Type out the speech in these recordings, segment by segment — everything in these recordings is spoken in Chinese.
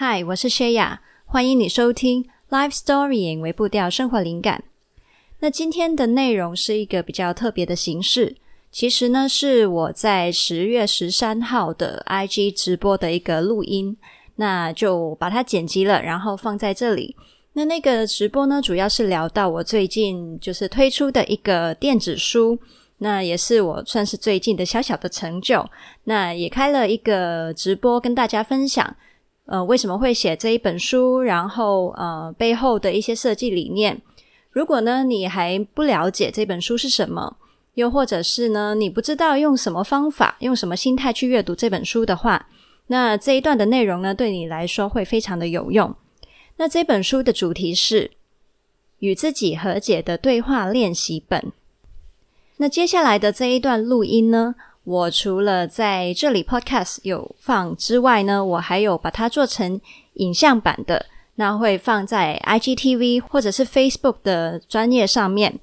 嗨，我是谢雅，欢迎你收听 Life Story 为步调生活灵感。那今天的内容是一个比较特别的形式，其实呢是我在十月十三号的 IG 直播的一个录音，那就把它剪辑了，然后放在这里。那那个直播呢，主要是聊到我最近就是推出的一个电子书，那也是我算是最近的小小的成就。那也开了一个直播跟大家分享。呃，为什么会写这一本书？然后呃，背后的一些设计理念。如果呢，你还不了解这本书是什么，又或者是呢，你不知道用什么方法、用什么心态去阅读这本书的话，那这一段的内容呢，对你来说会非常的有用。那这本书的主题是与自己和解的对话练习本。那接下来的这一段录音呢，我除了在这里 Podcast 有放之外呢，我还有把它做成影像版的，那会放在 IGTV 或者是 Facebook 的专业上面。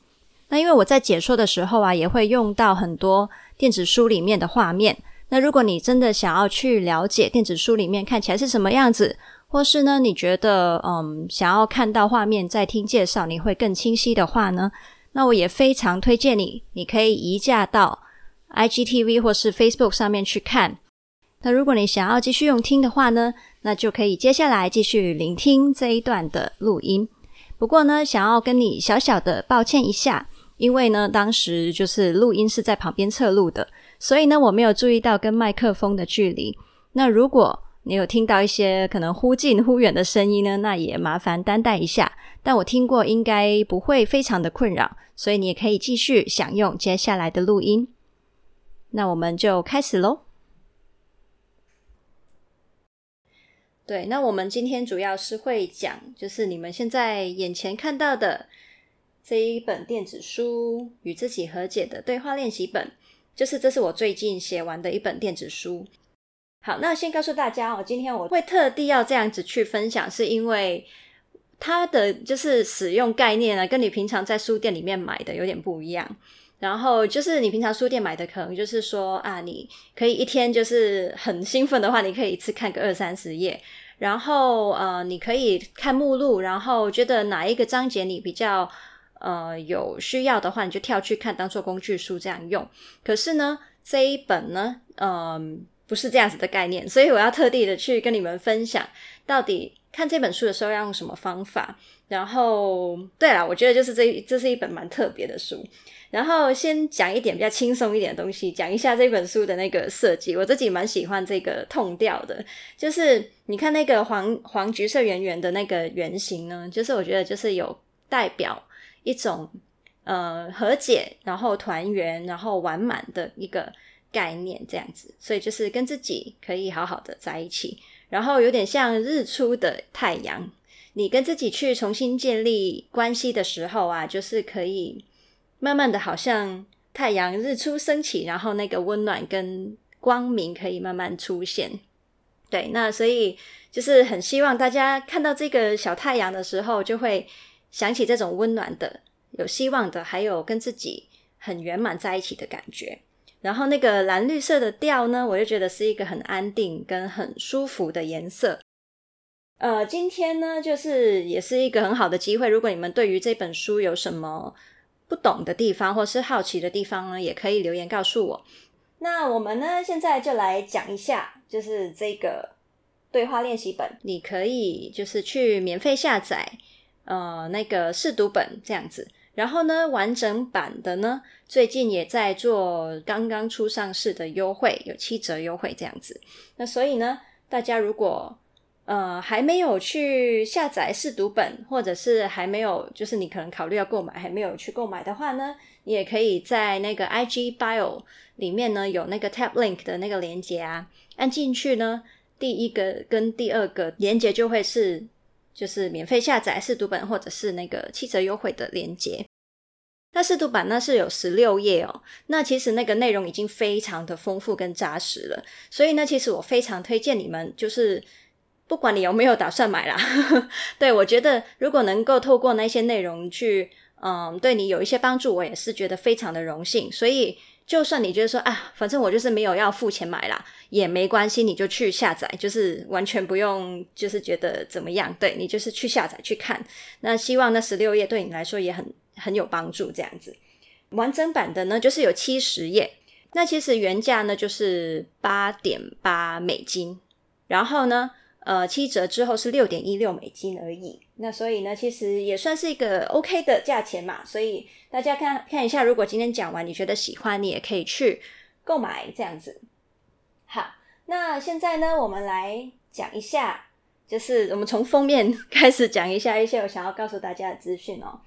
那因为我在解说的时候啊，也会用到很多电子书里面的画面。那如果你真的想要去了解电子书里面看起来是什么样子，或是呢，你觉得嗯想要看到画面再听介绍，你会更清晰的话呢，那我也非常推荐你，你可以移驾到。IGTV 或是 Facebook 上面去看。那如果你想要继续用听的话呢，那就可以接下来继续聆听这一段的录音。不过呢，想要跟你小小的抱歉一下，因为呢，当时就是录音是在旁边侧录的，所以呢，我没有注意到跟麦克风的距离。那如果你有听到一些可能忽近忽远的声音呢，那也麻烦担待一下。但我听过，应该不会非常的困扰，所以你也可以继续享用接下来的录音。那我们就开始喽。对，那我们今天主要是会讲，就是你们现在眼前看到的这一本电子书《与自己和解的对话练习本》，就是这是我最近写完的一本电子书。好，那先告诉大家哦，今天我会特地要这样子去分享，是因为它的就是使用概念呢，跟你平常在书店里面买的有点不一样。然后就是你平常书店买的，可能就是说啊，你可以一天就是很兴奋的话，你可以一次看个二三十页。然后呃，你可以看目录，然后觉得哪一个章节你比较呃有需要的话，你就跳去看，当做工具书这样用。可是呢，这一本呢，嗯、不是这样子的概念，所以我要特地的去跟你们分享，到底看这本书的时候要用什么方法。然后，对啦，我觉得就是这这是一本蛮特别的书。然后先讲一点比较轻松一点的东西，讲一下这本书的那个设计。我自己蛮喜欢这个痛调的，就是你看那个黄黄橘色圆圆的那个圆形呢，就是我觉得就是有代表一种呃和解，然后团圆，然后完满的一个概念这样子。所以就是跟自己可以好好的在一起，然后有点像日出的太阳，你跟自己去重新建立关系的时候啊，就是可以。慢慢的，好像太阳日出升起，然后那个温暖跟光明可以慢慢出现。对，那所以就是很希望大家看到这个小太阳的时候，就会想起这种温暖的、有希望的，还有跟自己很圆满在一起的感觉。然后那个蓝绿色的调呢，我就觉得是一个很安定跟很舒服的颜色。呃，今天呢，就是也是一个很好的机会，如果你们对于这本书有什么不懂的地方或是好奇的地方呢，也可以留言告诉我。那我们呢，现在就来讲一下，就是这个对话练习本，你可以就是去免费下载，呃，那个试读本这样子。然后呢，完整版的呢，最近也在做刚刚出上市的优惠，有七折优惠这样子。那所以呢，大家如果呃，还没有去下载试读本，或者是还没有，就是你可能考虑要购买，还没有去购买的话呢，你也可以在那个 IG Bio 里面呢，有那个 Tap Link 的那个连接啊，按进去呢，第一个跟第二个连接就会是就是免费下载试读本，或者是那个七折优惠的连接。那试读版呢是有十六页哦，那其实那个内容已经非常的丰富跟扎实了，所以呢，其实我非常推荐你们就是。不管你有没有打算买啦，对，我觉得如果能够透过那些内容去，嗯，对你有一些帮助，我也是觉得非常的荣幸。所以就算你觉得说啊，反正我就是没有要付钱买啦，也没关系，你就去下载，就是完全不用，就是觉得怎么样，对，你就是去下载去看。那希望那十六页对你来说也很很有帮助，这样子。完整版的呢，就是有七十页，那其实原价呢就是八点八美金，然后呢。呃，七折之后是六点一六美金而已。那所以呢，其实也算是一个 OK 的价钱嘛。所以大家看看一下，如果今天讲完你觉得喜欢，你也可以去购买这样子。好，那现在呢，我们来讲一下，就是我们从封面 开始讲一下一些我想要告诉大家的资讯哦。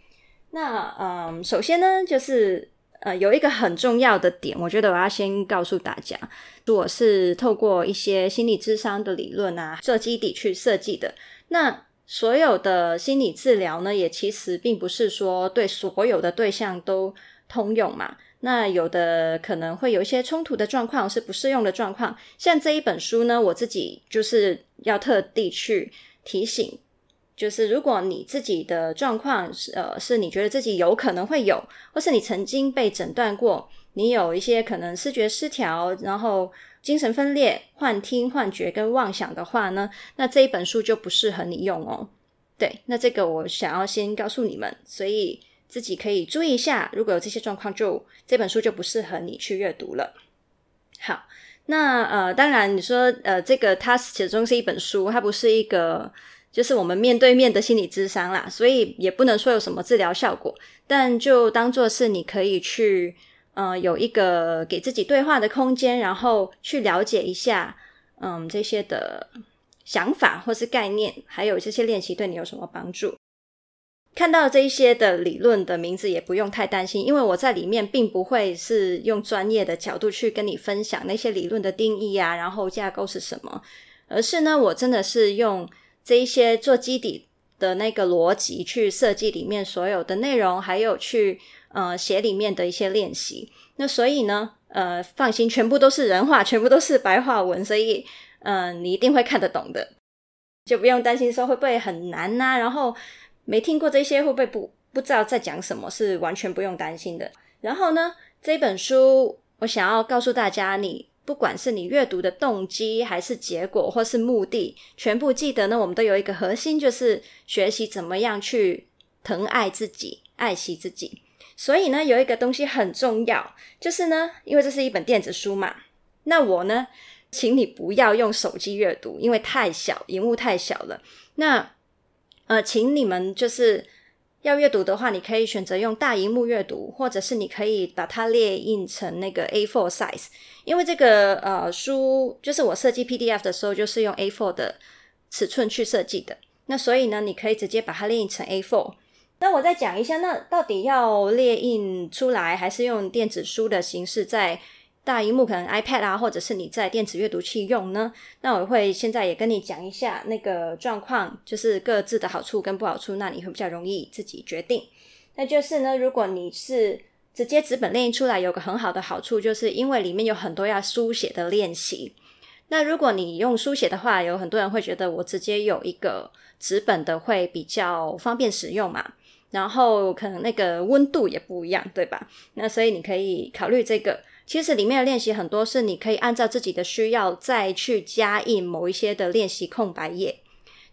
那嗯，首先呢，就是。呃，有一个很重要的点，我觉得我要先告诉大家，我是透过一些心理智商的理论啊，做基底去设计的。那所有的心理治疗呢，也其实并不是说对所有的对象都通用嘛。那有的可能会有一些冲突的状况，是不适用的状况。像这一本书呢，我自己就是要特地去提醒。就是如果你自己的状况是呃，是你觉得自己有可能会有，或是你曾经被诊断过，你有一些可能视觉失调，然后精神分裂、幻听、幻觉跟妄想的话呢，那这一本书就不适合你用哦。对，那这个我想要先告诉你们，所以自己可以注意一下，如果有这些状况就，就这本书就不适合你去阅读了。好，那呃，当然你说呃，这个它始终是一本书，它不是一个。就是我们面对面的心理智商啦，所以也不能说有什么治疗效果，但就当做是你可以去，呃，有一个给自己对话的空间，然后去了解一下，嗯，这些的想法或是概念，还有这些练习对你有什么帮助。看到这一些的理论的名字也不用太担心，因为我在里面并不会是用专业的角度去跟你分享那些理论的定义啊，然后架构是什么，而是呢，我真的是用。这一些做基底的那个逻辑去设计里面所有的内容，还有去呃写里面的一些练习。那所以呢，呃，放心，全部都是人话，全部都是白话文，所以嗯、你一定会看得懂的，就不用担心说会不会很难呐、然后没听过这些会不会不不知道在讲什么，是完全不用担心的。然后呢，这本书我想要告诉大家，你。不管是你阅读的动机，还是结果，或是目的，全部记得呢。我们都有一个核心，就是学习怎么样去疼爱自己、爱惜自己。所以呢，有一个东西很重要，就是呢，因为这是一本电子书嘛，那我呢，请你不要用手机阅读，因为太小，萤幕太小了。那呃，请你们就是。要阅读的话，你可以选择用大荧幕阅读，或者是你可以把它列印成那个 A4 size。因为这个呃书，就是我设计 PDF 的时候，就是用 A4 的尺寸去设计的。那所以呢，你可以直接把它列印成 A4。那我再讲一下，那到底要列印出来，还是用电子书的形式在？大萤幕可能 iPad 啊，或者是你在电子阅读器用呢？那我会现在也跟你讲一下那个状况，就是各自的好处跟不好处，那你会比较容易自己决定。那就是呢，如果你是直接纸本列印出来，有个很好的好处，就是因为里面有很多要书写的练习。那如果你用书写的话，有很多人会觉得我直接有一个纸本的会比较方便使用嘛，然后可能那个温度也不一样，对吧？那所以你可以考虑这个。其实里面的练习很多是你可以按照自己的需要再去加印某一些的练习空白页。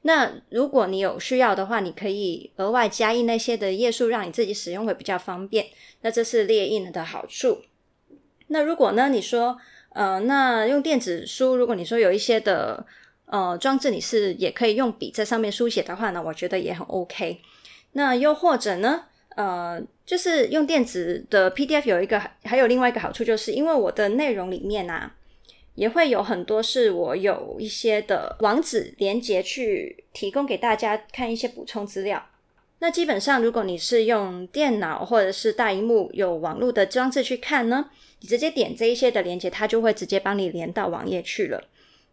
那如果你有需要的话，你可以额外加印那些的页数，让你自己使用会比较方便。那这是列印的好处。那如果呢，你说，呃，那用电子书，如果你说有一些的呃装置，你是也可以用笔在上面书写的话呢，我觉得也很 OK。那又或者呢，呃。就是用电子的 PDF 有一个，还有另外一个好处，就是因为我的内容里面啊，也会有很多是我有一些的网址连接去提供给大家看一些补充资料。那基本上，如果你是用电脑或者是大荧幕有网络的装置去看呢，你直接点这一些的连接，它就会直接帮你连到网页去了。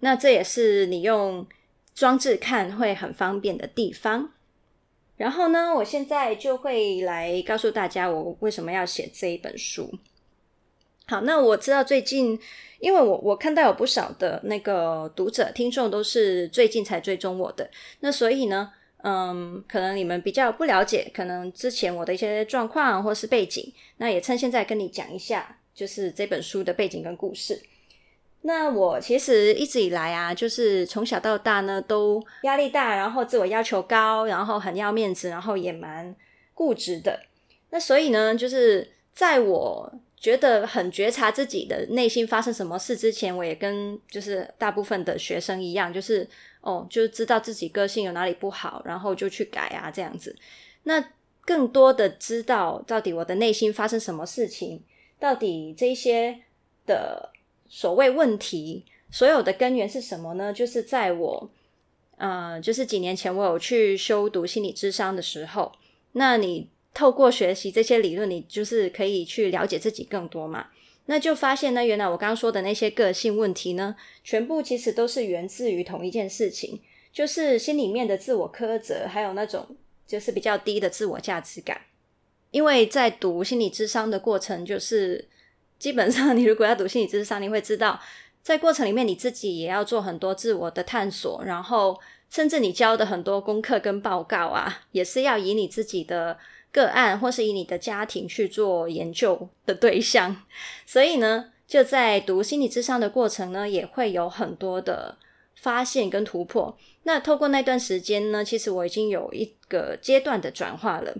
那这也是你用装置看会很方便的地方。然后呢，我现在就会来告诉大家我为什么要写这一本书。好，那我知道最近，因为我我看到有不少的那个读者听众都是最近才追踪我的，那所以呢，嗯，可能你们比较不了解，可能之前我的一些状况或是背景，那也趁现在跟你讲一下，就是这本书的背景跟故事。那我其实一直以来啊，就是从小到大呢，都压力大，然后自我要求高，然后很要面子，然后也蛮固执的。那所以呢，就是在我觉得很觉察自己的内心发生什么事之前，我也跟就是大部分的学生一样，就是哦，就知道自己个性有哪里不好，然后就去改啊，这样子。那更多的知道到底我的内心发生什么事情，到底这些的。所谓问题，所有的根源是什么呢？就是在我，呃，就是几年前我有去修读心理智商的时候，那你透过学习这些理论，你就是可以去了解自己更多嘛。那就发现呢，原来我刚刚说的那些个性问题呢，全部其实都是源自于同一件事情，就是心里面的自我苛责，还有那种就是比较低的自我价值感。因为在读心理智商的过程，就是。基本上，你如果要读心理智商，你会知道，在过程里面你自己也要做很多自我的探索，然后甚至你交的很多功课跟报告啊，也是要以你自己的个案或是以你的家庭去做研究的对象。所以呢，就在读心理智商的过程呢，也会有很多的发现跟突破。那透过那段时间呢，其实我已经有一个阶段的转化了。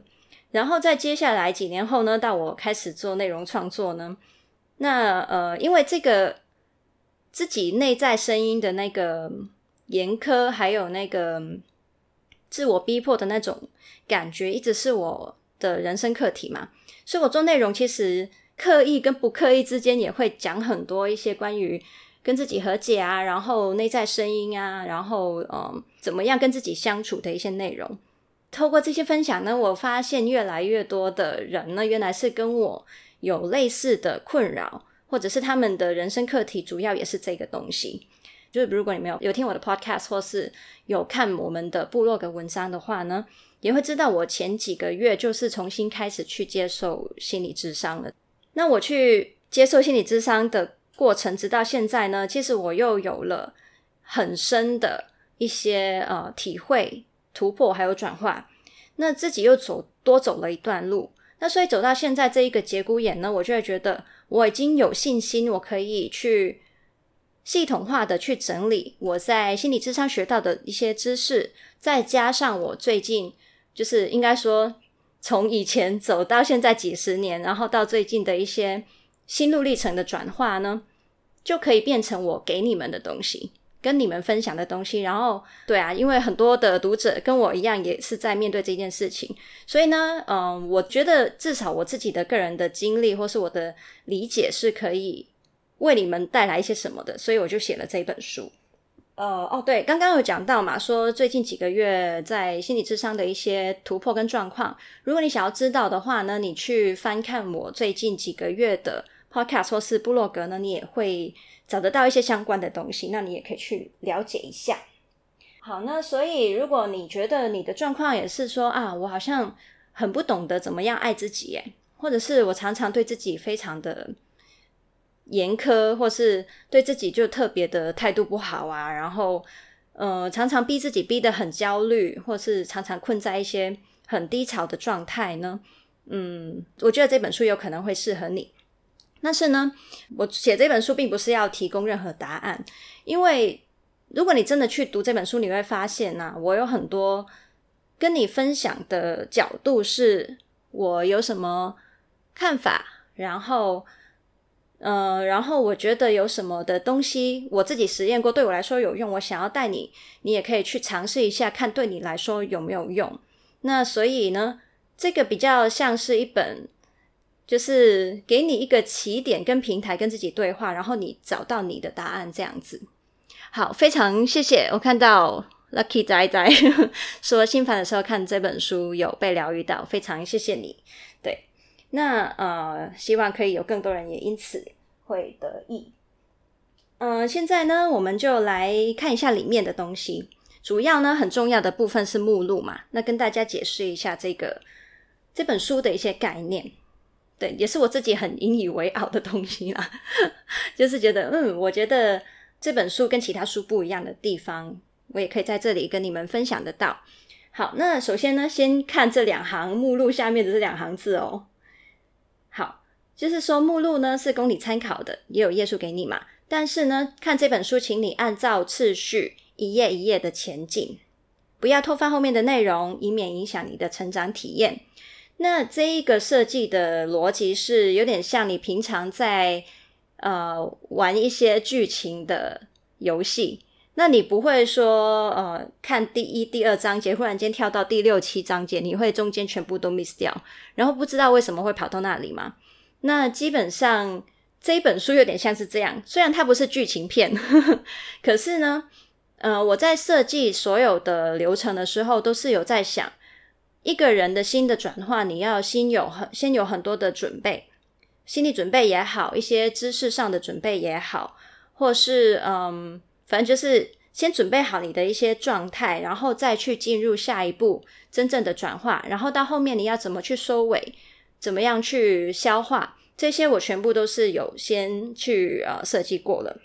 然后在接下来几年后呢，到我开始做内容创作呢。那呃，因为这个自己内在声音的那个严苛，还有那个自我逼迫的那种感觉，一直是我的人生课题嘛。所以我做内容，其实刻意跟不刻意之间，也会讲很多一些关于跟自己和解啊，然后内在声音啊，然后嗯，怎么样跟自己相处的一些内容。透过这些分享呢，我发现越来越多的人呢，原来是跟我。有类似的困扰，或者是他们的人生课题，主要也是这个东西。就是如果你没有有听我的 podcast，或是有看我们的部落格文章的话呢，也会知道我前几个月就是重新开始去接受心理智商了。那我去接受心理智商的过程，直到现在呢，其实我又有了很深的一些呃体会、突破还有转化。那自己又走多走了一段路。那所以走到现在这一个节骨眼呢，我就会觉得我已经有信心，我可以去系统化的去整理我在心理智商学到的一些知识，再加上我最近就是应该说从以前走到现在几十年，然后到最近的一些心路历程的转化呢，就可以变成我给你们的东西。跟你们分享的东西，然后对啊，因为很多的读者跟我一样，也是在面对这件事情，所以呢，嗯，我觉得至少我自己的个人的经历或是我的理解是可以为你们带来一些什么的，所以我就写了这本书。呃，哦，对，刚刚有讲到嘛，说最近几个月在心理智商的一些突破跟状况，如果你想要知道的话呢，你去翻看我最近几个月的 podcast 或是部落格呢，你也会。找得到一些相关的东西，那你也可以去了解一下。好，那所以如果你觉得你的状况也是说啊，我好像很不懂得怎么样爱自己，耶，或者是我常常对自己非常的严苛，或是对自己就特别的态度不好啊，然后呃，常常逼自己逼得很焦虑，或是常常困在一些很低潮的状态呢，嗯，我觉得这本书有可能会适合你。但是呢，我写这本书并不是要提供任何答案，因为如果你真的去读这本书，你会发现呢、我有很多跟你分享的角度，是我有什么看法，然后，呃，然后我觉得有什么的东西，我自己实验过，对我来说有用，我想要带你，你也可以去尝试一下，看对你来说有没有用。那所以呢，这个比较像是一本。就是给你一个起点跟平台，跟自己对话，然后你找到你的答案，这样子。好，非常谢谢。我看到 Lucky 仔仔 说心烦的时候看这本书有被疗愈到，非常谢谢你。对，那呃，希望可以有更多人也因此会得益。嗯、呃，现在呢，我们就来看一下里面的东西。主要呢，很重要的部分是目录嘛。那跟大家解释一下这个这本书的一些概念。对，也是我自己很引以为傲的东西啦，就是觉得，嗯，我觉得这本书跟其他书不一样的地方，我也可以在这里跟你们分享得到。好，那首先呢，先看这两行目录下面的这两行字哦。好，就是说目录呢是供你参考的，也有页数给你嘛。但是呢，看这本书，请你按照次序一页一页的前进，不要偷翻后面的内容，以免影响你的成长体验。那这一个设计的逻辑是有点像你平常在呃玩一些剧情的游戏。那你不会说，呃，看第一、第二章节，忽然间跳到第六七章节，你会中间全部都 miss 掉，然后不知道为什么会跑到那里吗？那基本上这一本书有点像是这样，虽然它不是剧情片，呵呵，可是呢，呃，我在设计所有的流程的时候，都是有在想，一个人的心的转化，你要先有很先有很多的准备，心理准备也好，一些知识上的准备也好，或是嗯。反正就是先准备好你的一些状态，然后再去进入下一步真正的转化，然后到后面你要怎么去收尾，怎么样去消化，这些我全部都是有先去呃设计过了。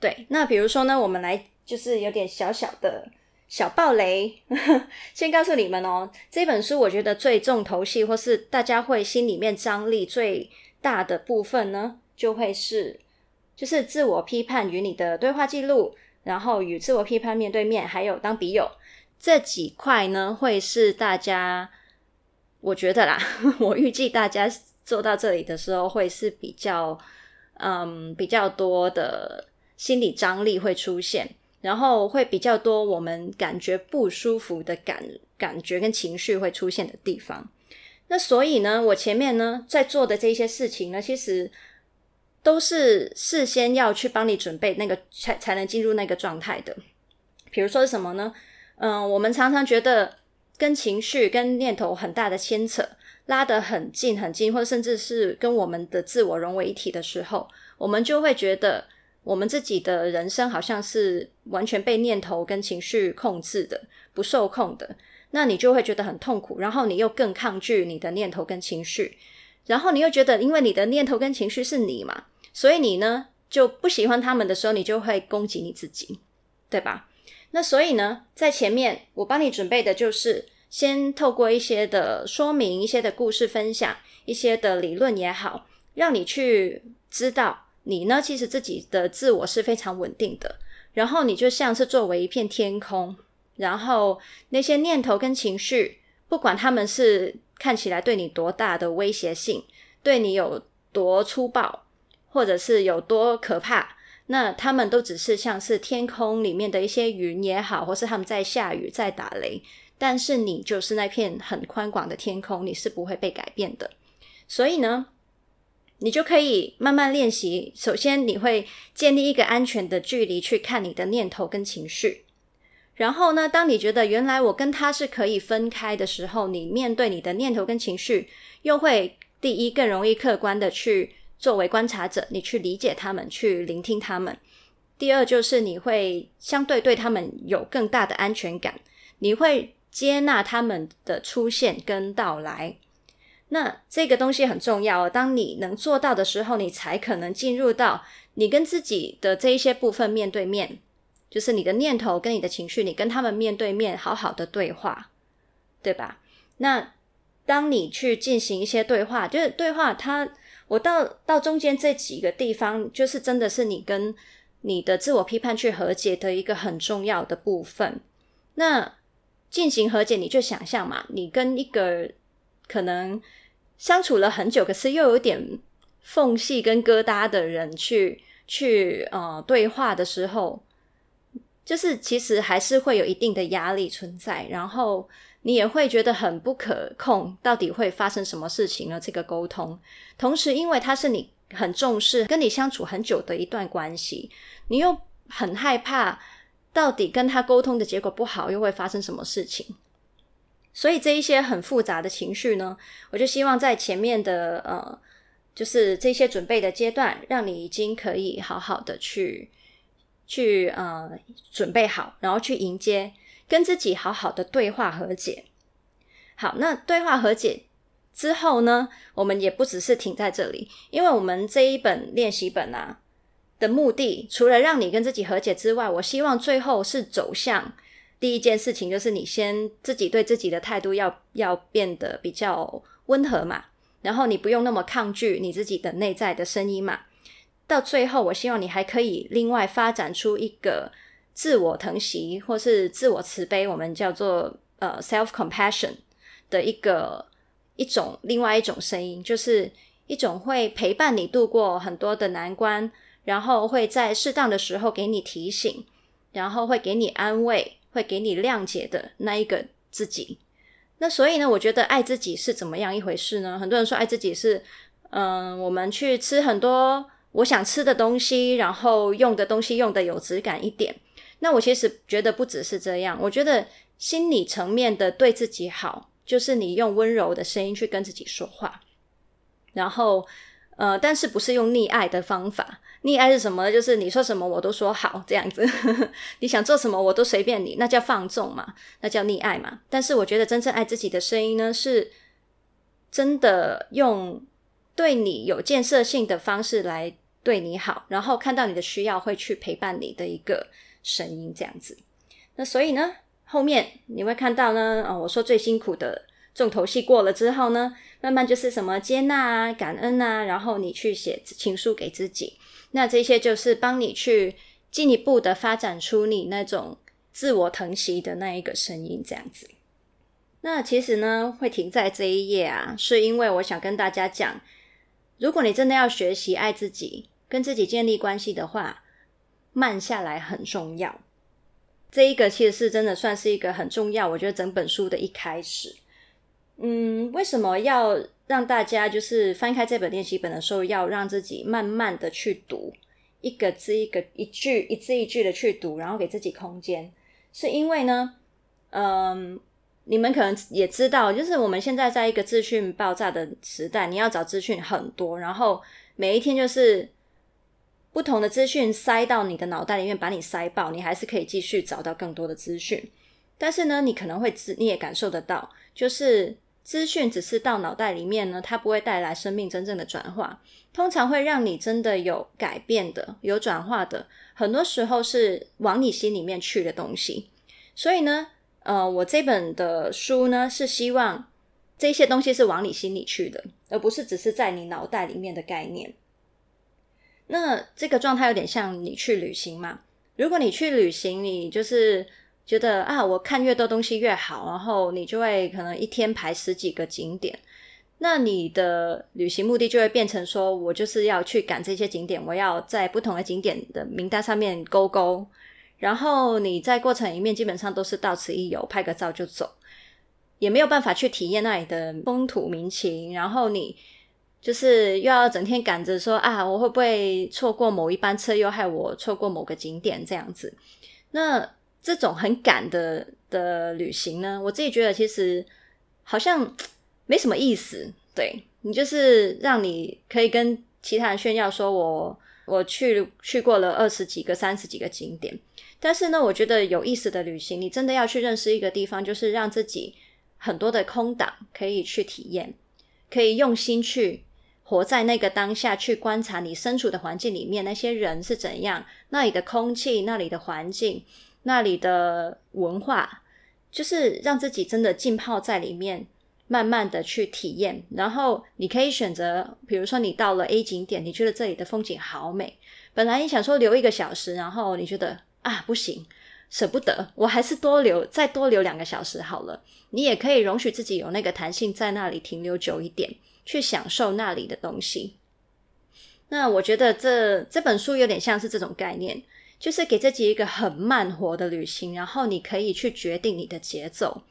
对，那比如说呢，我们来就是有点小小的小爆雷，先告诉你们哦，这本书我觉得最重头戏或是大家会心里面张力最大的部分呢，就会是。就是自我批判与你的对话记录，然后与自我批判面对面，还有当笔友这几块呢，会是大家我觉得啦，我预计大家做到这里的时候，会是比较嗯比较多的心理张力会出现，然后会比较多我们感觉不舒服的感感觉跟情绪会出现的地方。那所以呢，我前面呢在做的这些事情呢，其实。都是事先要去帮你准备那个才才能进入那个状态的。比如说什么呢？嗯，我们常常觉得跟情绪、跟念头很大的牵扯，拉得很近很近，或甚至是跟我们的自我融为一体的时候，我们就会觉得我们自己的人生好像是完全被念头跟情绪控制的，不受控的。那你就会觉得很痛苦，然后你又更抗拒你的念头跟情绪。然后你又觉得，因为你的念头跟情绪是你嘛，所以你呢就不喜欢他们的时候，你就会攻击你自己，对吧？那所以呢，在前面我帮你准备的就是先透过一些的说明、一些的故事分享、一些的理论也好，让你去知道你呢其实自己的自我是非常稳定的，然后你就像是作为一片天空，然后那些念头跟情绪，不管他们是。看起来对你多大的威胁性，对你有多粗暴，或者是有多可怕，那他们都只是像是天空里面的一些云也好，或是他们在下雨、在打雷，但是你就是那片很宽广的天空，你是不会被改变的。所以呢，你就可以慢慢练习。首先，你会建立一个安全的距离去看你的念头跟情绪。然后呢，当你觉得原来我跟他是可以分开的时候，你面对你的念头跟情绪，又会第一更容易客观的去作为观察者，你去理解他们，去聆听他们。第二就是你会相对对他们有更大的安全感，你会接纳他们的出现跟到来。那这个东西很重要哦，当你能做到的时候，你才可能进入到你跟自己的这一些部分面对面。就是你的念头跟你的情绪，你跟他们面对面好好的对话，对吧？那当你去进行一些对话，就是对话它，我到到中间这几个地方，就是真的是你跟你的自我批判去和解的一个很重要的部分。那进行和解，你就想象嘛，你跟一个可能相处了很久，可是又有点缝隙跟疙瘩的人去去呃对话的时候。就是其实还是会有一定的压力存在，然后你也会觉得很不可控，到底会发生什么事情呢？这个沟通，同时因为他是你很重视、跟你相处很久的一段关系，你又很害怕，到底跟他沟通的结果不好，又会发生什么事情？所以这一些很复杂的情绪呢，我就希望在前面的呃，就是这些准备的阶段，让你已经可以好好的去。去呃准备好，然后去迎接跟自己好好的对话和解。好，那对话和解之后呢，我们也不只是停在这里，因为我们这一本练习本啊的目的，除了让你跟自己和解之外，我希望最后是走向第一件事情，就是你先自己对自己的态度要要变得比较温和嘛。然后你不用那么抗拒你自己的内在的声音嘛。到最后，我希望你还可以另外发展出一个自我疼惜或是自我慈悲，我们叫做呃 self compassion 的一个一种另外一种声音，就是一种会陪伴你度过很多的难关，然后会在适当的时候给你提醒，然后会给你安慰，会给你谅解的那一个自己。那所以呢，我觉得爱自己是怎么样一回事呢？很多人说爱自己是，嗯、我们去吃很多。我想吃的东西，然后用的东西用的有质感一点。那我其实觉得不只是这样，我觉得心理层面的对自己好，就是你用温柔的声音去跟自己说话。然后，呃，但是不是用溺爱的方法？溺爱是什么？就是你说什么我都说好这样子，你想做什么我都随便你，那叫放纵嘛，那叫溺爱嘛。但是我觉得真正爱自己的声音呢，是真的用。对你有建设性的方式来对你好，然后看到你的需要会去陪伴你的一个声音，这样子。那所以呢，后面你会看到呢，哦，我说最辛苦的重头戏过了之后呢，慢慢就是什么接纳啊、感恩啊，然后你去写情书给自己。那这些就是帮你去进一步的发展出你那种自我疼惜的那一个声音，这样子。那其实呢，会停在这一页啊，是因为我想跟大家讲。如果你真的要学习爱自己，跟自己建立关系的话，慢下来很重要。这一个其实是真的算是一个很重要，我觉得整本书的一开始。嗯，为什么要让大家就是翻开这本练习本的时候，要让自己慢慢的去读，一个字一个一句，一字一句的去读，然后给自己空间，是因为呢，嗯。你们可能也知道，就是我们现在在一个资讯爆炸的时代，你要找资讯很多，然后每一天就是不同的资讯塞到你的脑袋里面，把你塞爆，你还是可以继续找到更多的资讯。但是呢，你可能会，你也感受得到，就是资讯只是到脑袋里面呢，它不会带来生命真正的转化。通常会让你真的有改变的、有转化的，很多时候是往你心里面去的东西。所以呢。呃，我这本的书呢，是希望这些东西是往你心里去的，而不是只是在你脑袋里面的概念。那这个状态有点像你去旅行嘛？如果你去旅行，你就是觉得啊，我看越多东西越好，然后你就会可能一天排十几个景点，那你的旅行目的就会变成说，我就是要去赶这些景点，我要在不同的景点的名单上面勾勾。然后你在过程里面基本上都是到此一游，拍个照就走，也没有办法去体验那里的风土民情。然后你就是又要整天赶着说啊，我会不会错过某一班车，又害我错过某个景点这样子。那这种很赶的的旅行呢，我自己觉得其实好像没什么意思。对，你就是让你可以跟其他人炫耀说我我去去过了二十几个、三十几个景点。但是呢，我觉得有意思的旅行，你真的要去认识一个地方，就是让自己很多的空档可以去体验，可以用心去活在那个当下，去观察你身处的环境里面那些人是怎样，那里的空气、那里的环境、那里的文化，就是让自己真的浸泡在里面，慢慢的去体验。然后你可以选择，比如说你到了 A 景点，你觉得这里的风景好美，本来你想说留一个小时，然后你觉得。啊，不行，舍不得，我还是多留，再多留两个小时好了。你也可以容许自己有那个弹性，在那里停留久一点，去享受那里的东西。那我觉得这这本书有点像是这种概念，就是给自己一个很慢活的旅行，然后你可以去决定你的节奏，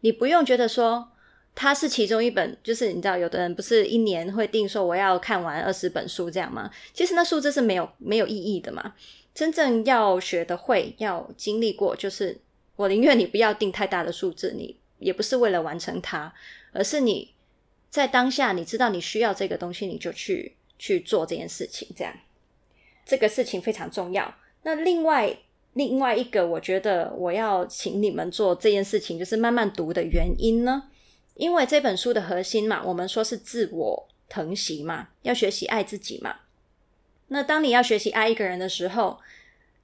你不用觉得说它是其中一本，就是你知道，有的人不是一年会定说我要看完二十本书这样吗？其实那数字是没有没有意义的嘛。真正要学的会，要经历过，就是我宁愿你不要定太大的数字，你也不是为了完成它，而是你在当下你知道你需要这个东西，你就去去做这件事情，这样这个事情非常重要。那另外另外一个，我觉得我要请你们做这件事情，就是慢慢读的原因呢，因为这本书的核心嘛，我们说是自我疼惜嘛，要学习爱自己嘛。那当你要学习爱一个人的时候，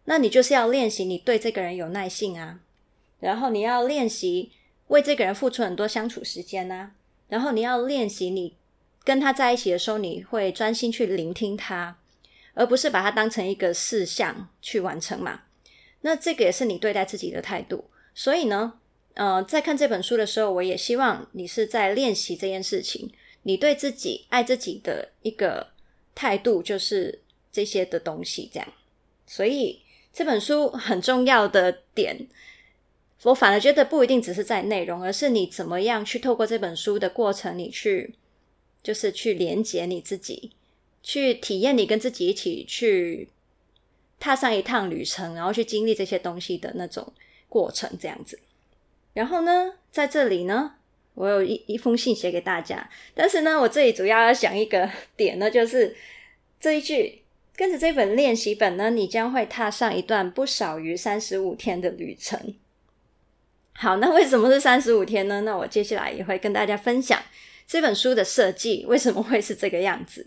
那你就是要练习你对这个人有耐性啊，然后你要练习为这个人付出很多相处时间啊，然后你要练习你跟他在一起的时候，你会专心去聆听他，而不是把它当成一个事项去完成嘛。那这个也是你对待自己的态度。所以呢，呃，在看这本书的时候，我也希望你是在练习这件事情。你对自己爱自己的一个态度，就是这些的东西，这样。所以这本书很重要的点，我反而觉得不一定只是在内容，而是你怎么样去透过这本书的过程，你去就是去连接你自己，去体验你跟自己一起去踏上一趟旅程，然后去经历这些东西的那种过程，这样子。然后呢，在这里呢。我有一一封信写给大家，但是呢，我这里主要要讲一个点呢，就是 这一句，跟着这本练习本呢，你将会踏上一段不少于三十五天的旅程。好，那为什么是三十五天呢？那我接下来也会跟大家分享这本书的设计为什么会是这个样子。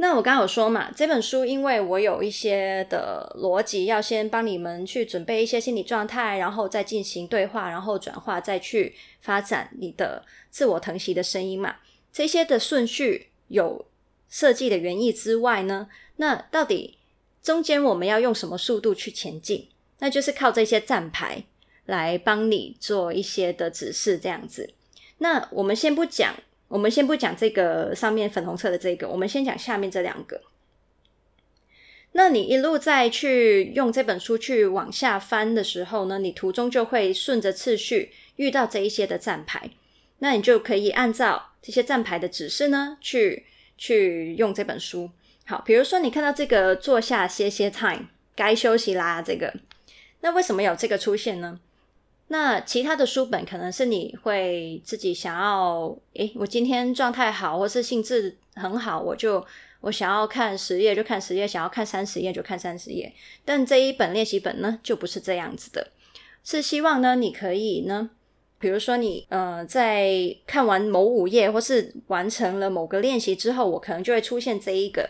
那我刚刚有说嘛，这本书因为我有一些的逻辑，要先帮你们去准备一些心理状态，然后再进行对话，然后转化，再去发展你的自我疼惜的声音嘛。这些的顺序有设计的原意之外呢，那到底中间我们要用什么速度去前进？那就是靠这些站牌来帮你做一些的指示，这样子。那我们先不讲。我们先不讲这个上面粉红色的这个，我们先讲下面这两个。那你一路再去用这本书去往下翻的时候呢，你途中就会顺着次序遇到这一些的站牌，那你就可以按照这些站牌的指示呢，去去用这本书。好，比如说你看到这个坐下歇歇 time，该休息啦，这个，那为什么有这个出现呢？那其他的书本可能是你会自己想要，诶，我今天状态好，或是兴致很好，我就我想要看十页就看十页，想要看三十页就看三十页。但这一本练习本呢，就不是这样子的，是希望呢，你可以呢，比如说你呃，在看完某五页或是完成了某个练习之后，我可能就会出现这一个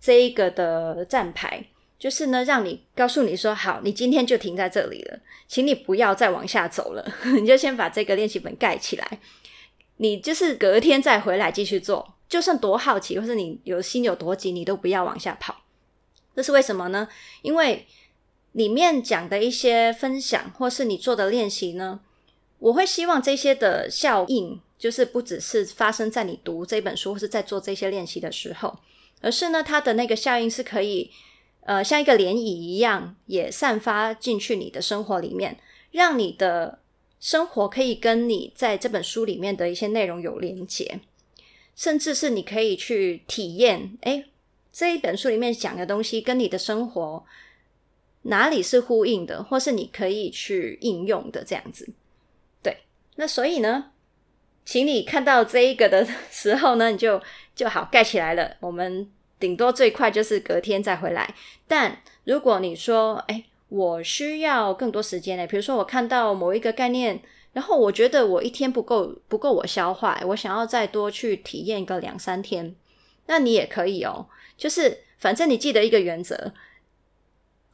这一个的站牌。就是呢，让你告诉你说，好，你今天就停在这里了，请你不要再往下走了，你就先把这个练习本盖起来，你就是隔天再回来继续做，就算多好奇，或是你有心有多急，你都不要往下跑。这是为什么呢？因为里面讲的一些分享，或是你做的练习呢，我会希望这些的效应，就是不只是发生在你读这本书，或是在做这些练习的时候，而是呢，它的那个效应是可以。呃，像一个涟漪一样，也散发进去你的生活里面，让你的生活可以跟你在这本书里面的一些内容有连结，甚至是你可以去体验，诶，这一本书里面讲的东西跟你的生活哪里是呼应的，或是你可以去应用的这样子。对，那所以呢，请你看到这一个的 时候呢，你就就好盖起来了。我们。顶多最快就是隔天再回来，但如果你说，哎，我需要更多时间呢？比如说我看到某一个概念，然后我觉得我一天不够，不够我消化，我想要再多去体验个两三天，那你也可以哦。就是反正你记得一个原则。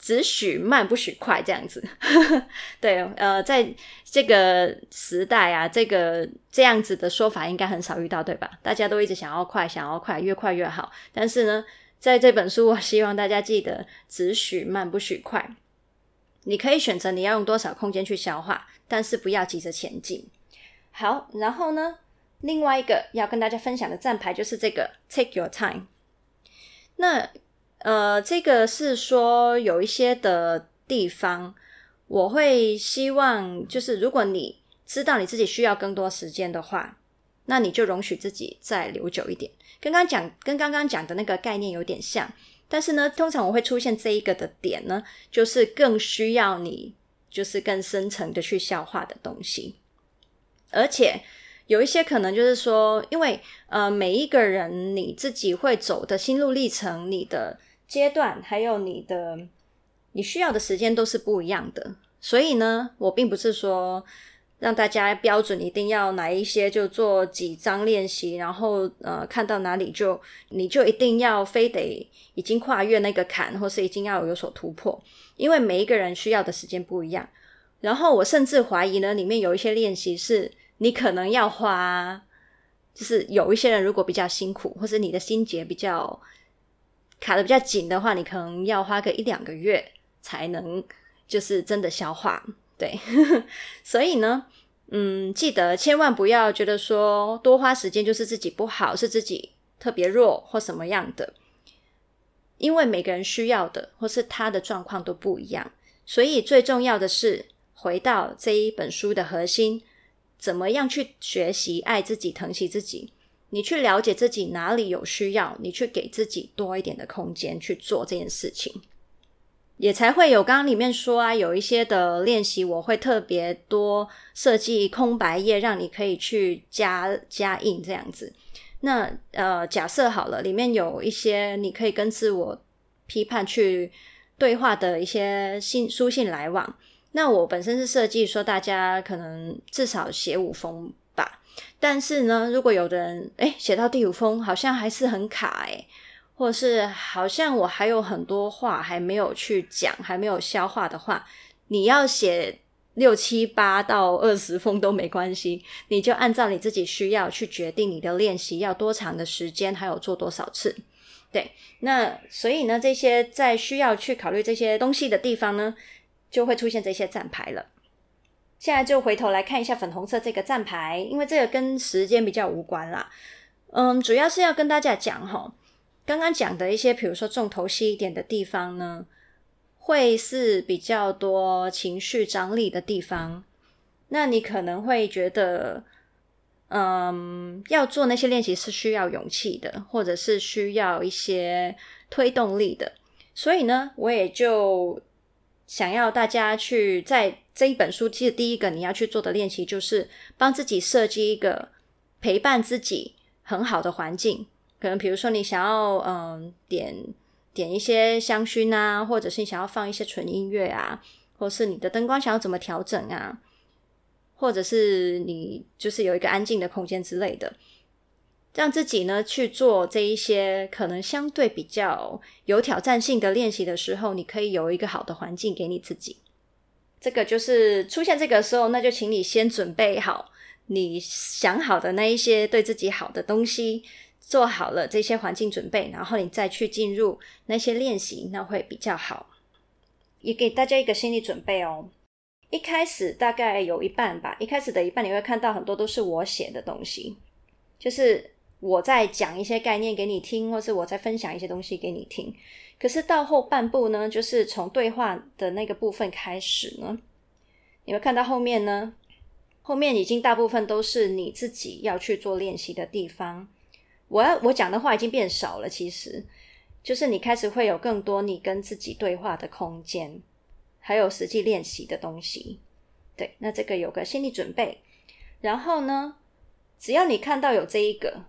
只许慢，不许快，这样子。对，呃，在这个时代啊，这个这样子的说法应该很少遇到，对吧？大家都一直想要快，想要快，越快越好。但是呢，在这本书，我希望大家记得只许慢，不许快。你可以选择你要用多少空间去消化，但是不要急着前进。好，然后呢，另外一个要跟大家分享的站牌就是这个 “Take your time”。那呃，这个是说有一些的地方，我会希望就是，如果你知道你自己需要更多时间的话，那你就容许自己再留久一点。跟刚讲，跟刚刚讲的那个概念有点像，但是呢，通常我会出现这一个的点呢，就是更需要你，就是更深层的去消化的东西，而且。有一些可能就是说，因为呃，每一个人你自己会走的心路历程、你的阶段，还有你的你需要的时间都是不一样的。所以呢，我并不是说让大家标准一定要哪一些就做几张练习，然后呃，看到哪里就你就一定要非得已经跨越那个坎，或是已经要有所突破。因为每一个人需要的时间不一样。然后我甚至怀疑呢，里面有一些练习是。你可能要花就是有一些人如果比较辛苦，或是你的心结比较卡的比较紧的话，你可能要花个一两个月才能就是真的消化。对，所以呢，嗯，记得千万不要觉得说多花时间就是自己不好，是自己特别弱或什么样的，因为每个人需要的或是他的状况都不一样，所以最重要的是回到这一本书的核心，怎么样去学习爱自己、疼惜自己，你去了解自己哪里有需要，你去给自己多一点的空间去做这件事情。也才会有刚刚里面说啊，有一些的练习，我会特别多设计空白页，让你可以去加加印这样子。那呃，假设好了，里面有一些你可以跟自我批判去对话的一些信书信来往。那我本身是设计说，大家可能至少写五封。但是呢，如果有的人诶写到第五封，好像还是很卡诶或是好像我还有很多话还没有去讲，还没有消化的话，你要写六七八到二十封都没关系，你就按照你自己需要去决定你的练习要多长的时间，还有做多少次。对，那所以呢，这些在需要去考虑这些东西的地方呢，就会出现这些站牌了。现在就回头来看一下粉红色这个站牌，因为这个跟时间比较无关啦。嗯，主要是要跟大家讲齁。刚刚讲的一些，比如说重头戏一点的地方呢，会是比较多情绪张力的地方。那你可能会觉得，嗯，要做那些练习是需要勇气的，或者是需要一些推动力的。所以呢，我也就想要大家去在这一本书，其实第一个你要去做的练习，就是帮自己设计一个陪伴自己很好的环境。可能比如说你想要嗯点点一些香薰啊，或者是你想要放一些纯音乐啊，或是你的灯光想要怎么调整啊，或者是你就是有一个安静的空间之类的，让自己呢去做这一些可能相对比较有挑战性的练习的时候，你可以有一个好的环境给你自己。这个就是出现这个时候，那就请你先准备好你想好的那一些对自己好的东西。做好了这些环境准备，然后你再去进入那些练习，那会比较好。也给大家一个心理准备哦。一开始大概有一半吧，一开始的一半你会看到很多都是我写的东西，就是我在讲一些概念给你听，或是我在分享一些东西给你听。可是到后半部呢，就是从对话的那个部分开始呢，你会看到后面呢，后面已经大部分都是你自己要去做练习的地方。我要我讲的话已经变少了，其实就是你开始会有更多你跟自己对话的空间，还有实际练习的东西。对，那这个有个心理准备。然后呢，只要你看到有这一个，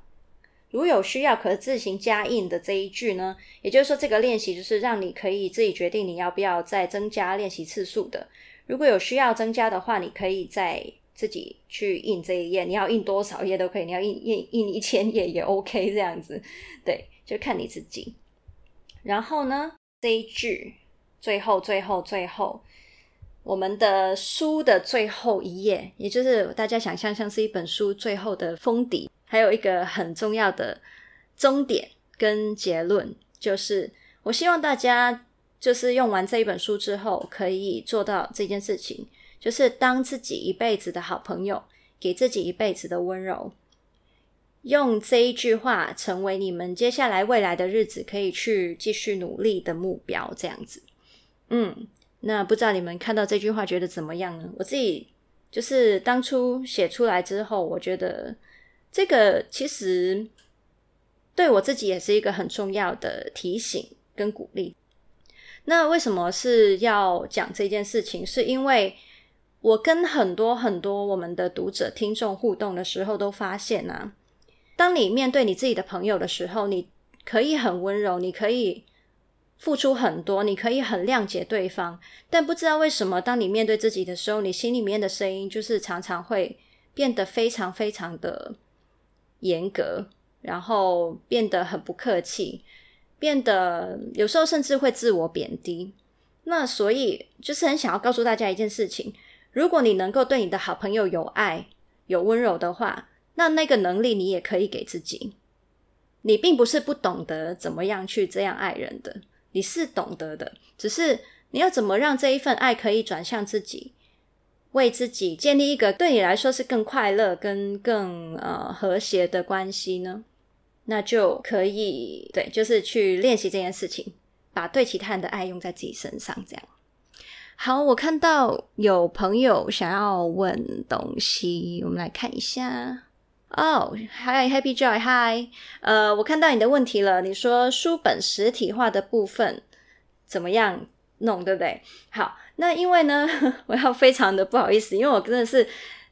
如有需要可自行加印的这一句呢，也就是说这个练习就是让你可以自己决定你要不要再增加练习次数的。如果有需要增加的话，你可以再。自己去印这一页，你要印多少页都可以，你要印印印一千页也 OK，这样子，对，就看你自己。然后呢，这一句最后最后最后，我们的书的最后一页，也就是大家想象像是一本书最后的封底，还有一个很重要的终点跟结论，就是我希望大家就是用完这一本书之后，可以做到这件事情。就是当自己一辈子的好朋友，给自己一辈子的温柔，用这一句话成为你们接下来未来的日子可以去继续努力的目标，这样子。嗯，那不知道你们看到这句话觉得怎么样呢？我自己就是当初写出来之后，我觉得这个其实对我自己也是一个很重要的提醒跟鼓励。那为什么是要讲这件事情？是因为我跟很多很多我们的读者、听众互动的时候，都发现啊，当你面对你自己的朋友的时候，你可以很温柔，你可以付出很多，你可以很谅解对方，但不知道为什么，当你面对自己的时候，你心里面的声音就是常常会变得非常非常的严格，然后变得很不客气，变得有时候甚至会自我贬低。那所以就是很想要告诉大家一件事情。如果你能够对你的好朋友有爱、有温柔的话，那那个能力你也可以给自己。你并不是不懂得怎么样去这样爱人的，你是懂得的，只是你要怎么让这一份爱可以转向自己，为自己建立一个对你来说是更快乐、跟更呃和谐的关系呢？那就可以对，就是去练习这件事情，把对其他人的爱用在自己身上，这样。好，我看到有朋友想要问东西，我们来看一下。哦、oh，Hi Happy Joy，Hi，呃，我看到你的问题了。你说书本实体化的部分怎么样弄，对不对？好，那因为呢，我要非常的不好意思，因为我真的是，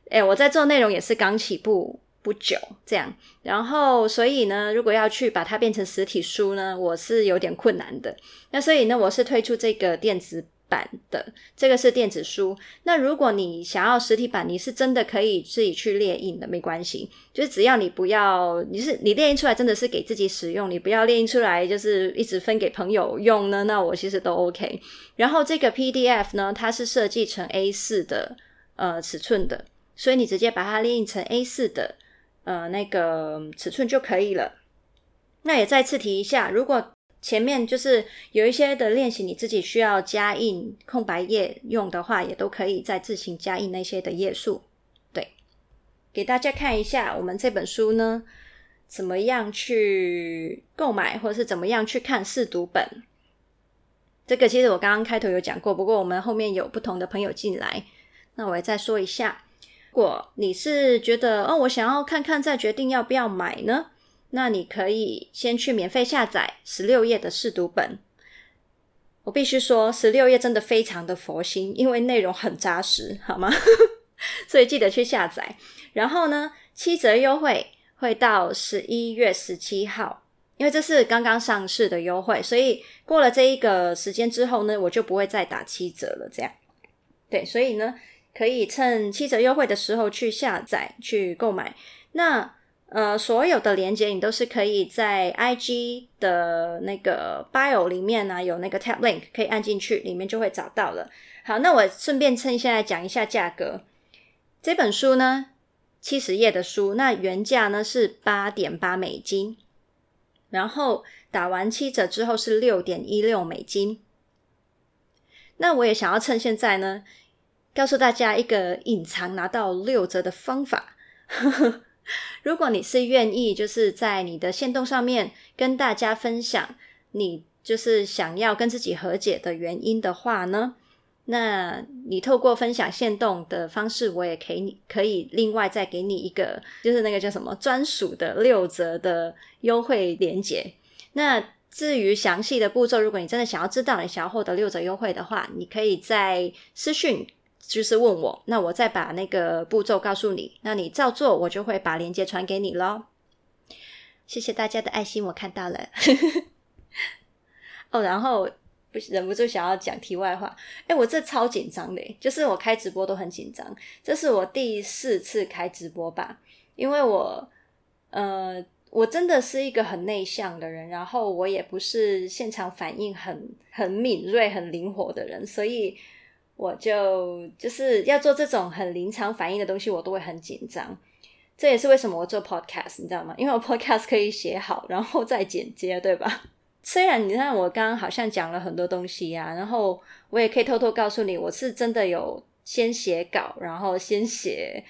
哎，我在做内容也是刚起步不久，这样，然后所以呢，如果要去把它变成实体书呢，我是有点困难的。那所以呢，我是推出这个电子版的这个是电子书，那如果你想要实体版，你是真的可以自己去列印的，没关系。就是只要你不要，你是你列印出来真的是给自己使用，你不要列印出来就是一直分给朋友用呢，那我其实都 OK。然后这个 PDF 呢，它是设计成 A 四的呃尺寸的，所以你直接把它列印成 A 四的呃那个尺寸就可以了。那也再次提一下，如果前面就是有一些的练习，你自己需要加印空白页用的话，也都可以再自行加印那些的页数。对，给大家看一下我们这本书呢，怎么样去购买，或者是怎么样去看试读本。这个其实我刚刚开头有讲过，不过我们后面有不同的朋友进来，那我也再说一下。如果你是觉得哦，我想要看看再决定要不要买呢？那你可以先去免费下载十六页的试读本。我必须说，十六页真的非常的佛心，因为内容很扎实，好吗？所以记得去下载。然后呢，七折优惠会到十一月十七号，因为这是刚刚上市的优惠，所以过了这一个时间之后呢，我就不会再打七折了。这样，对，所以呢，可以趁七折优惠的时候去下载去购买。那呃，所有的连接你都是可以在 IG 的那个 bio 里面呢、有那个 tab link 可以按进去，里面就会找到了。好，那我顺便趁现在讲一下价格。这本书呢，七十页的书，那原价呢是八点八美金，然后打完七折之后是六点一六美金。那我也想要趁现在呢，告诉大家一个隐藏拿到六折的方法。呵呵 如果你是愿意，就是在你的限动上面跟大家分享，你就是想要跟自己和解的原因的话呢，那你透过分享限动的方式，我也可以可以另外再给你一个，就是那个叫什么专属的六折的优惠链接。那至于详细的步骤，如果你真的想要知道，你想要获得六折优惠的话，你可以在私讯。就是问我，那我再把那个步骤告诉你，那你照做，我就会把链接传给你咯。谢谢大家的爱心，我看到了。哦，然后不忍不住想要讲题外话，哎，我这超紧张的，就是我开直播都很紧张，这是我第四次开直播吧，因为我呃，我真的是一个很内向的人，然后我也不是现场反应很很敏锐、很灵活的人，所以。我就就是要做这种很临场反应的东西，我都会很紧张。这也是为什么我做 podcast，你知道吗？因为我 podcast 可以写好，然后再剪接，对吧？虽然你看我刚刚好像讲了很多东西呀、啊，然后我也可以偷偷告诉你，我是真的有先写稿，然后先写，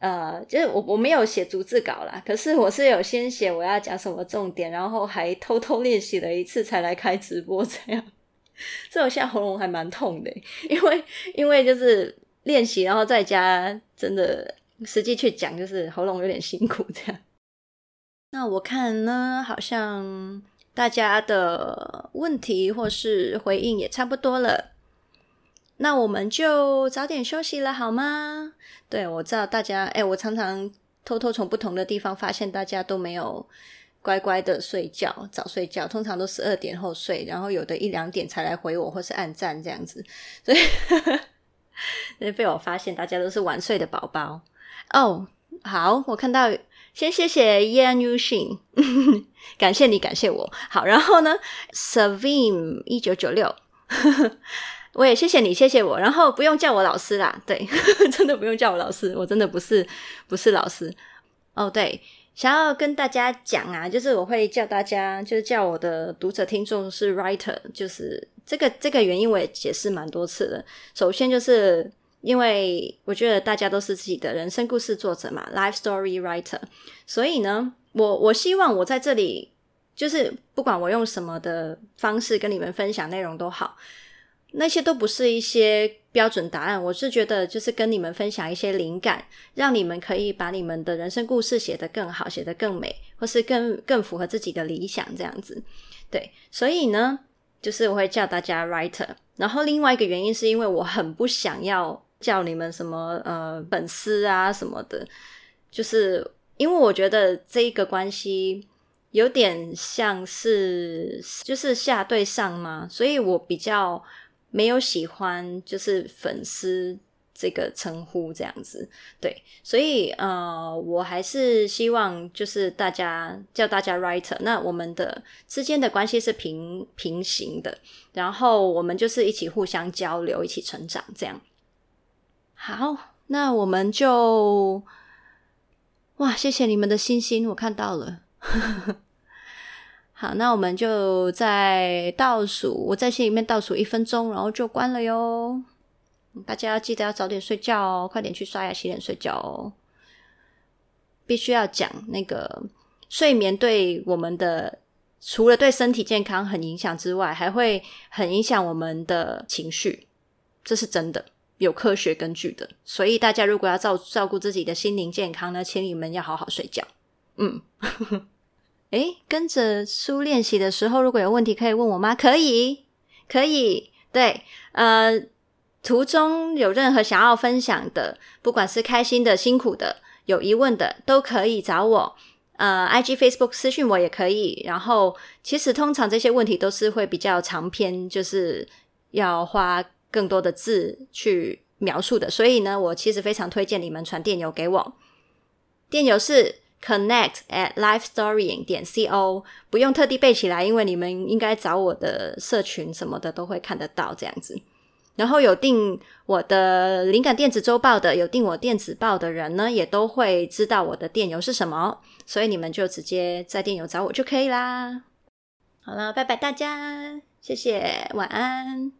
呃，就是我我没有写逐字稿啦，可是我是有先写我要讲什么重点，然后还偷偷练习了一次才来开直播这样。所以我现在喉咙还蛮痛的，因为因为就是练习，然后在家真的实际去讲，就是喉咙有点辛苦这样。那我看呢，好像大家的问题或是回应也差不多了，那我们就早点休息了好吗？对，我知道大家，哎，我常常偷偷从不同的地方发现大家都没有。乖乖的睡觉，早睡觉，通常都十二点后睡，然后有的一两点才来回我或是按赞这样子，所以，被我发现大家都是晚睡的宝宝哦。好，我看到，先谢谢 Yan Yu Xin，感谢你，感谢我。好，然后呢，Savim 一九九六，我也谢谢你，谢谢我。然后不用叫我老师啦，对，真的不用叫我老师，我真的不是不是老师。哦，对，想要跟大家讲啊，就是我会叫大家，就是叫我的读者听众是 writer，就是这个这个原因我也解释蛮多次了。首先就是因为我觉得大家都是自己的人生故事作者嘛，life story writer，所以呢，我我希望我在这里，就是不管我用什么的方式跟你们分享内容都好。那些都不是一些标准答案，我是觉得就是跟你们分享一些灵感，让你们可以把你们的人生故事写得更好，写得更美，或是更更符合自己的理想这样子。对，所以呢，就是我会叫大家 writer。然后另外一个原因是因为我很不想要叫你们什么呃粉丝啊什么的，就是因为我觉得这一个关系有点像是就是下对上嘛，所以我比较。没有喜欢就是粉丝这个称呼这样子，对，所以呃，我还是希望就是大家叫大家 writer，那我们的之间的关系是平平行的，然后我们就是一起互相交流，一起成长这样。好，那我们就哇，谢谢你们的星星，我看到了。好，那我们就在倒数，我在心里面倒数一分钟，然后就关了哟。大家要记得要早点睡觉哦，快点去刷牙洗脸睡觉哦。必须要讲那个睡眠对我们的，除了对身体健康很影响之外，还会很影响我们的情绪，这是真的，有科学根据的。所以大家如果要照照顾自己的心灵健康呢，请你们要好好睡觉。嗯。诶，跟着书练习的时候，如果有问题可以问我吗？可以，可以。对，呃，途中有任何想要分享的，不管是开心的、辛苦的、有疑问的，都可以找我。呃，IG、Facebook 私讯我也可以。然后，其实通常这些问题都是会比较长篇，就是要花更多的字去描述的。所以呢，我其实非常推荐你们传电邮给我，电邮是。Connect at lifestorying 点 co，不用特地背起来，因为你们应该找我的社群什么的都会看得到这样子。然后有订我的灵感电子周报的，有订我电子报的人呢，也都会知道我的电邮是什么，所以你们就直接在电邮找我就可以啦。好了，拜拜大家，谢谢，晚安。